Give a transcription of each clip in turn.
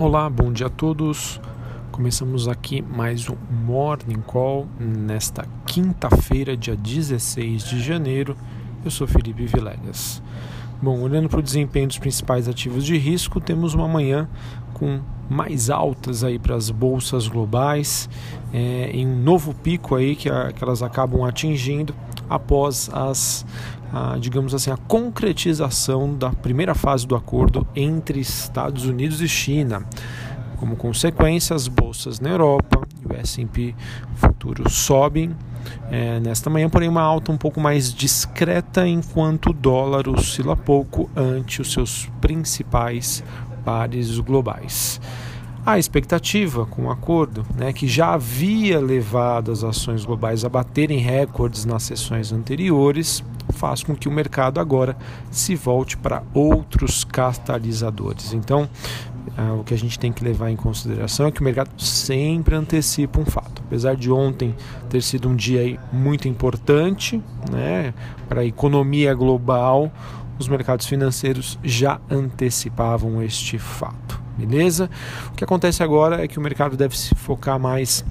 Olá, bom dia a todos. Começamos aqui mais um Morning Call nesta quinta-feira, dia 16 de janeiro. Eu sou Felipe Vilegas. Bom, olhando para o desempenho dos principais ativos de risco, temos uma manhã com mais altas aí para as bolsas globais, é, em um novo pico aí que, a, que elas acabam atingindo após as a, digamos assim, a concretização da primeira fase do acordo entre Estados Unidos e China. Como consequência, as bolsas na Europa e o S&P futuro sobem é, nesta manhã, porém uma alta um pouco mais discreta, enquanto o dólar oscila pouco ante os seus principais pares globais. A expectativa com o acordo, né, que já havia levado as ações globais a baterem recordes nas sessões anteriores, faz com que o mercado agora se volte para outros catalisadores. Então, ah, o que a gente tem que levar em consideração é que o mercado sempre antecipa um fato. Apesar de ontem ter sido um dia muito importante né, para a economia global, os mercados financeiros já antecipavam este fato. Beleza? O que acontece agora é que o mercado deve se focar mais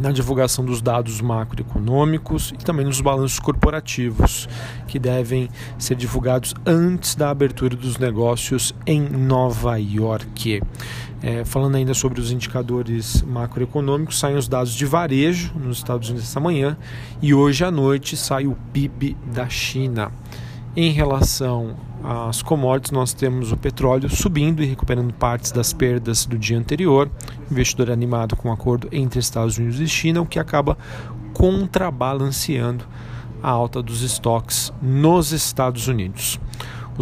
na divulgação dos dados macroeconômicos e também nos balanços corporativos, que devem ser divulgados antes da abertura dos negócios em Nova York. É, falando ainda sobre os indicadores macroeconômicos, saem os dados de varejo nos Estados Unidos essa manhã e hoje à noite sai o PIB da China. Em relação às commodities, nós temos o petróleo subindo e recuperando partes das perdas do dia anterior. O investidor é animado com o um acordo entre Estados Unidos e China, o que acaba contrabalanceando a alta dos estoques nos Estados Unidos.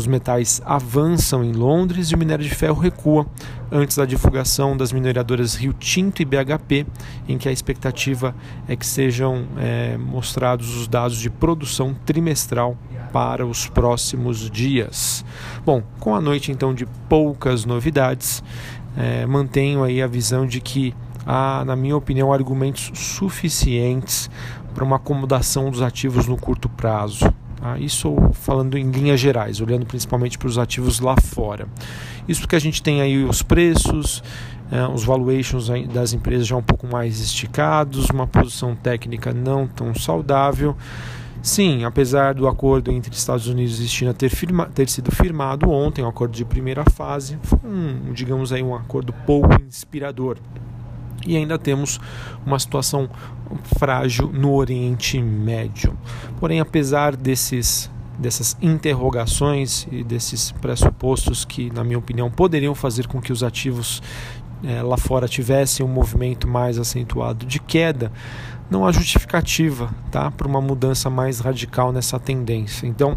Os metais avançam em Londres e o minério de ferro recua antes da divulgação das mineradoras Rio Tinto e BHP, em que a expectativa é que sejam é, mostrados os dados de produção trimestral para os próximos dias. Bom, com a noite então de poucas novidades, é, mantenho aí a visão de que há, na minha opinião, argumentos suficientes para uma acomodação dos ativos no curto prazo. Ah, isso falando em linhas gerais, olhando principalmente para os ativos lá fora. Isso porque a gente tem aí os preços, eh, os valuations das empresas já um pouco mais esticados, uma posição técnica não tão saudável. Sim, apesar do acordo entre Estados Unidos e China ter, firma, ter sido firmado ontem, um acordo de primeira fase, foi um, digamos aí, um acordo pouco inspirador e ainda temos uma situação frágil no Oriente Médio. Porém, apesar desses dessas interrogações e desses pressupostos que, na minha opinião, poderiam fazer com que os ativos é, lá fora tivessem um movimento mais acentuado de queda, não há justificativa tá, para uma mudança mais radical nessa tendência. Então,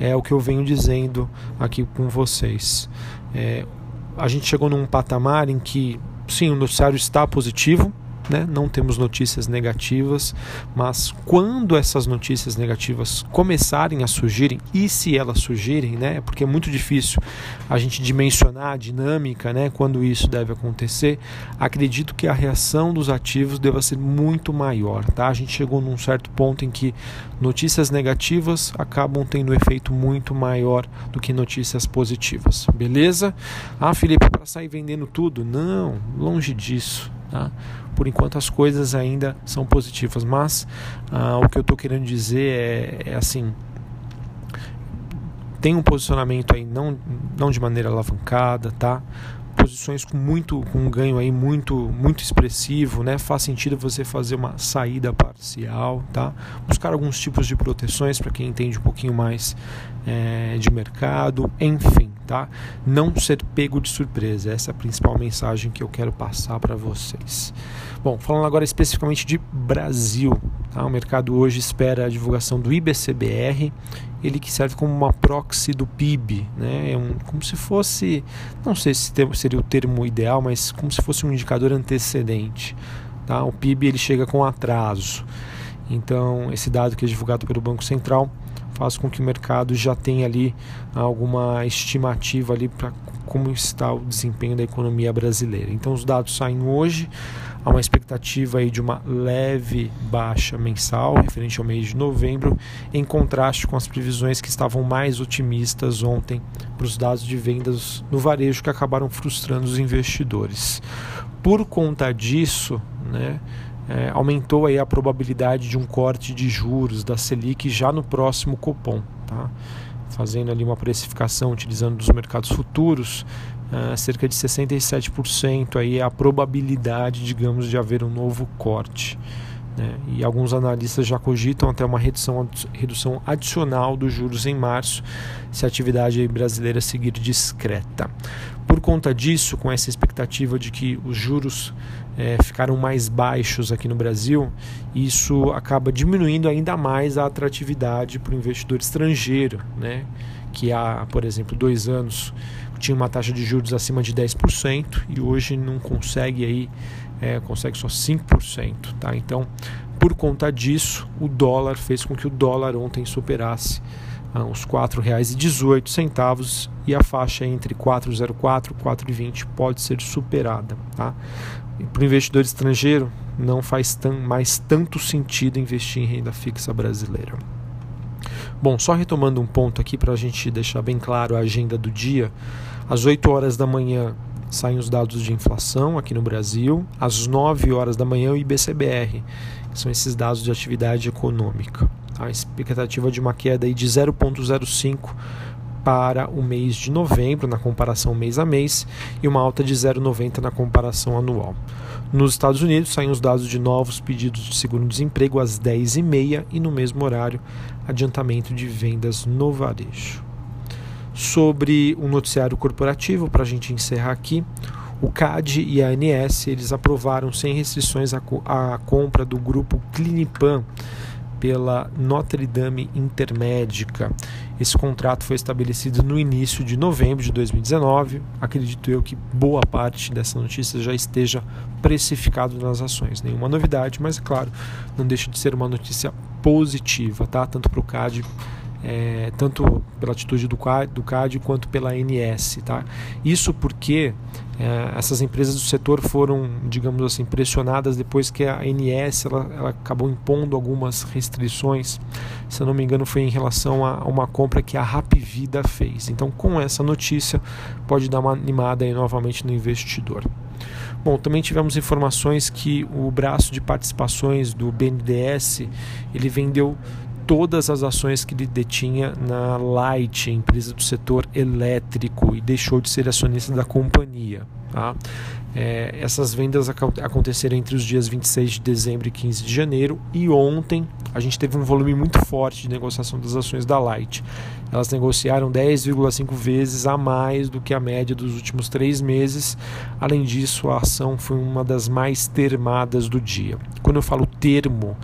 é o que eu venho dizendo aqui com vocês. É, a gente chegou num patamar em que sim, o noticiário está positivo, né? não temos notícias negativas, mas quando essas notícias negativas começarem a surgirem, e se elas surgirem, né? porque é muito difícil a gente dimensionar a dinâmica né? quando isso deve acontecer, acredito que a reação dos ativos deva ser muito maior. Tá? A gente chegou num certo ponto em que notícias negativas acabam tendo um efeito muito maior do que notícias positivas. Beleza? Ah, Felipe, para sair vendendo tudo? Não, longe disso. Tá? Por enquanto as coisas ainda são positivas, mas ah, o que eu estou querendo dizer é, é, assim: tem um posicionamento aí não, não de maneira alavancada, tá? posições com muito com um ganho aí muito muito expressivo, né? Faz sentido você fazer uma saída parcial, tá? Buscar alguns tipos de proteções para quem entende um pouquinho mais é, de mercado, enfim, tá? Não ser pego de surpresa. Essa é a principal mensagem que eu quero passar para vocês. Bom, falando agora especificamente de Brasil, tá? O mercado hoje espera a divulgação do IBCBR ele que serve como uma proxy do PIB, né? É um, como se fosse, não sei se seria o termo ideal, mas como se fosse um indicador antecedente. Tá? O PIB ele chega com atraso. Então, esse dado que é divulgado pelo Banco Central faz com que o mercado já tenha ali alguma estimativa ali para como está o desempenho da economia brasileira. Então os dados saem hoje, há uma expectativa aí de uma leve baixa mensal referente ao mês de novembro, em contraste com as previsões que estavam mais otimistas ontem para os dados de vendas no varejo que acabaram frustrando os investidores. Por conta disso, né, é, aumentou aí a probabilidade de um corte de juros da Selic já no próximo Copom. Tá? Fazendo ali uma precificação utilizando os mercados futuros, é, cerca de 67% aí é a probabilidade, digamos, de haver um novo corte. Né? E alguns analistas já cogitam até uma redução, redução adicional dos juros em março, se a atividade brasileira seguir discreta. Por conta disso, com essa expectativa de que os juros é, ficaram mais baixos aqui no Brasil, isso acaba diminuindo ainda mais a atratividade para o investidor estrangeiro, né? que há, por exemplo, dois anos tinha uma taxa de juros acima de 10% e hoje não consegue aí é, consegue só 5%. Tá? Então, por conta disso, o dólar fez com que o dólar ontem superasse ah, os R$ 4,18 e a faixa entre 4,04 e 4,20 pode ser superada. Tá? Para o investidor estrangeiro, não faz tão, mais tanto sentido investir em renda fixa brasileira. Bom, só retomando um ponto aqui para a gente deixar bem claro a agenda do dia. Às 8 horas da manhã, saem os dados de inflação aqui no Brasil. Às 9 horas da manhã, o IBCBR, que são esses dados de atividade econômica. Expectativa de uma queda aí de 0,05 para o mês de novembro, na comparação mês a mês, e uma alta de 0,90 na comparação anual. Nos Estados Unidos, saem os dados de novos pedidos de seguro-desemprego às 10h30 e, no mesmo horário, adiantamento de vendas no varejo sobre um noticiário corporativo, para a gente encerrar aqui. O CAD e a ANS eles aprovaram sem restrições a, a compra do grupo Clinipan pela Notre Dame Intermédica. Esse contrato foi estabelecido no início de novembro de 2019. Acredito eu que boa parte dessa notícia já esteja precificado nas ações. Nenhuma novidade, mas é claro, não deixa de ser uma notícia positiva, tá? Tanto para o CAD é, tanto pela atitude do CAD, do CAD quanto pela ANS. Tá? Isso porque é, essas empresas do setor foram, digamos assim, pressionadas depois que a ANS ela, ela, acabou impondo algumas restrições. Se eu não me engano, foi em relação a, uma compra que a Rapvida fez. Então, com essa notícia, pode dar uma animada aí novamente no investidor. Bom, também tivemos informações que o braço de participações do BNDES ele vendeu todas as ações que ele detinha na Light, empresa do setor elétrico, e deixou de ser acionista da companhia. Tá? É, essas vendas aconteceram entre os dias 26 de dezembro e 15 de janeiro, e ontem a gente teve um volume muito forte de negociação das ações da Light. Elas negociaram 10,5 vezes a mais do que a média dos últimos três meses. Além disso, a ação foi uma das mais termadas do dia. Quando eu falo termo,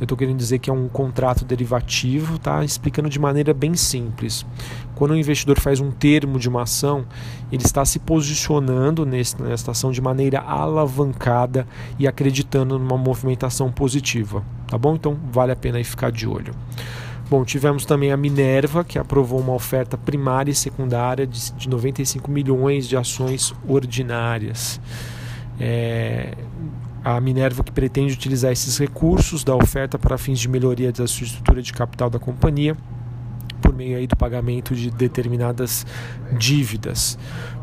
eu estou querendo dizer que é um contrato derivativo, tá? explicando de maneira bem simples. Quando o investidor faz um termo de uma ação, ele está se posicionando nesse, nessa ação de maneira alavancada e acreditando numa movimentação positiva. Tá bom? Então vale a pena aí ficar de olho. Bom, tivemos também a Minerva, que aprovou uma oferta primária e secundária de, de 95 milhões de ações ordinárias. É, a Minerva que pretende utilizar esses recursos da oferta para fins de melhoria da sua estrutura de capital da companhia por meio aí do pagamento de determinadas dívidas.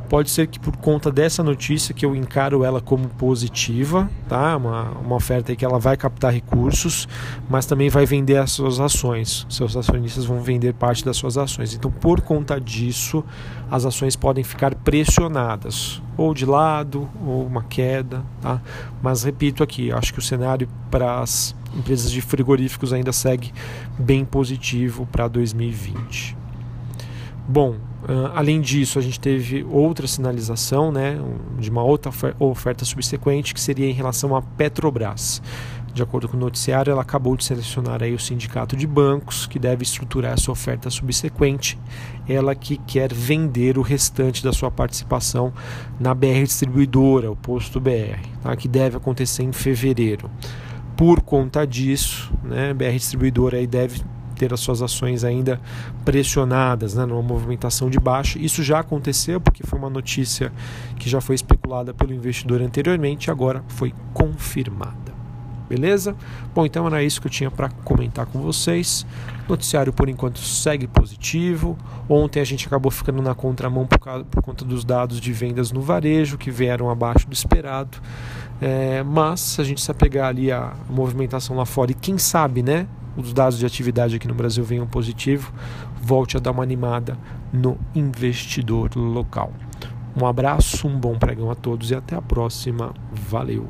Pode ser que por conta dessa notícia que eu encaro ela como positiva, tá? Uma, uma oferta que ela vai captar recursos, mas também vai vender as suas ações. Seus acionistas vão vender parte das suas ações. Então, por conta disso, as ações podem ficar pressionadas, ou de lado, ou uma queda, tá? Mas repito aqui, acho que o cenário para as empresas de frigoríficos ainda segue bem positivo para 2020. Bom, Uh, além disso, a gente teve outra sinalização né, de uma outra oferta subsequente que seria em relação à Petrobras. De acordo com o noticiário, ela acabou de selecionar aí o sindicato de bancos que deve estruturar essa oferta subsequente. Ela que quer vender o restante da sua participação na BR Distribuidora, o posto BR, tá, que deve acontecer em fevereiro. Por conta disso, né, BR Distribuidora aí deve ter as suas ações ainda pressionadas, né, numa movimentação de baixa. Isso já aconteceu porque foi uma notícia que já foi especulada pelo investidor anteriormente, agora foi confirmada. Beleza? Bom, então era isso que eu tinha para comentar com vocês. Noticiário por enquanto segue positivo. Ontem a gente acabou ficando na contramão por, causa, por conta dos dados de vendas no varejo que vieram abaixo do esperado. É, mas se a gente se apegar ali a movimentação lá fora e quem sabe, né, os dados de atividade aqui no Brasil venham positivo, volte a dar uma animada no investidor local. Um abraço, um bom pregão a todos e até a próxima. Valeu!